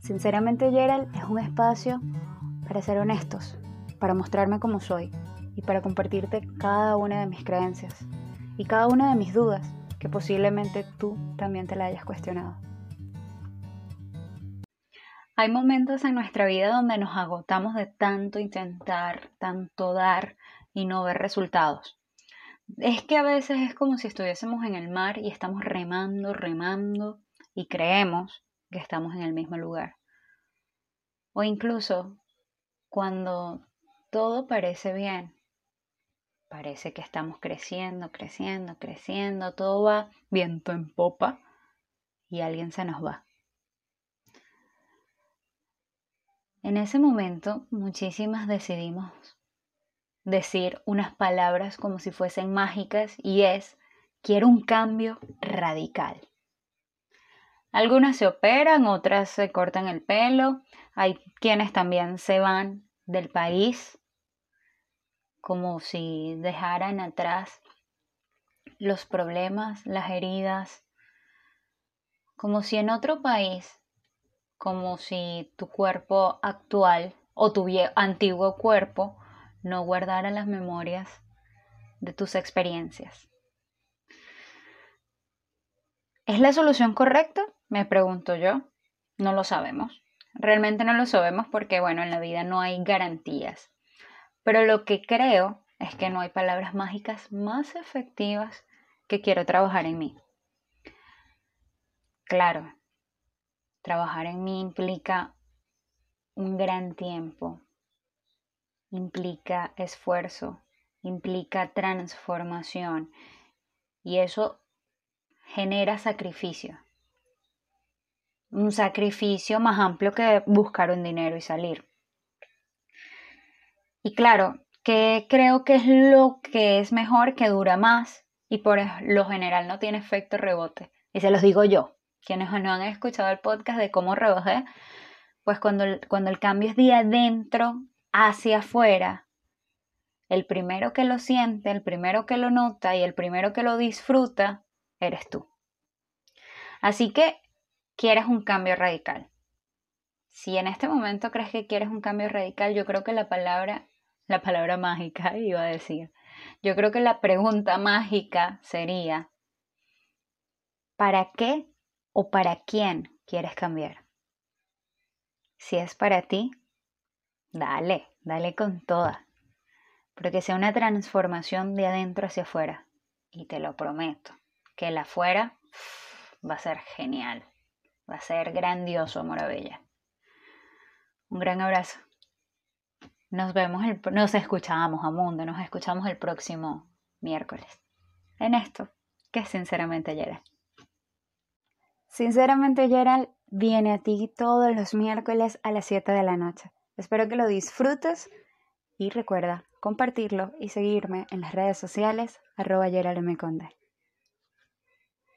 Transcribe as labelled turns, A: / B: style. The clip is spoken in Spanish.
A: Sinceramente, Gerald es un espacio para ser honestos, para mostrarme como soy y para compartirte cada una de mis creencias y cada una de mis dudas que posiblemente tú también te la hayas cuestionado. Hay momentos en nuestra vida donde nos agotamos de tanto intentar, tanto dar y no ver resultados. Es que a veces es como si estuviésemos en el mar y estamos remando, remando y creemos que estamos en el mismo lugar. O incluso cuando todo parece bien, parece que estamos creciendo, creciendo, creciendo, todo va viento en popa y alguien se nos va. En ese momento, muchísimas decidimos decir unas palabras como si fuesen mágicas y es, quiero un cambio radical. Algunas se operan, otras se cortan el pelo, hay quienes también se van del país como si dejaran atrás los problemas, las heridas, como si en otro país como si tu cuerpo actual o tu antiguo cuerpo no guardara las memorias de tus experiencias. ¿Es la solución correcta? Me pregunto yo. No lo sabemos. Realmente no lo sabemos porque, bueno, en la vida no hay garantías. Pero lo que creo es que no hay palabras mágicas más efectivas que quiero trabajar en mí. Claro, Trabajar en mí implica un gran tiempo, implica esfuerzo, implica transformación y eso genera sacrificio. Un sacrificio más amplio que buscar un dinero y salir. Y claro, que creo que es lo que es mejor, que dura más y por lo general no tiene efecto rebote. Y se los digo yo, quienes no han escuchado el podcast de cómo rebajé, pues cuando el, cuando el cambio es de adentro hacia afuera, el primero que lo siente, el primero que lo nota y el primero que lo disfruta, eres tú. Así que quieres un cambio radical. Si en este momento crees que quieres un cambio radical, yo creo que la palabra, la palabra mágica iba a decir, yo creo que la pregunta mágica sería, ¿para qué o para quién quieres cambiar. Si es para ti, dale, dale con toda. Pero que sea una transformación de adentro hacia afuera. Y te lo prometo, que el afuera va a ser genial. Va a ser grandioso, Moravella. Un gran abrazo. Nos vemos, el, nos escuchamos a mundo, nos escuchamos el próximo miércoles. En esto, que sinceramente ayer. Sinceramente, Gerald viene a ti todos los miércoles a las 7 de la noche. Espero que lo disfrutes y recuerda compartirlo y seguirme en las redes sociales arroba Gerald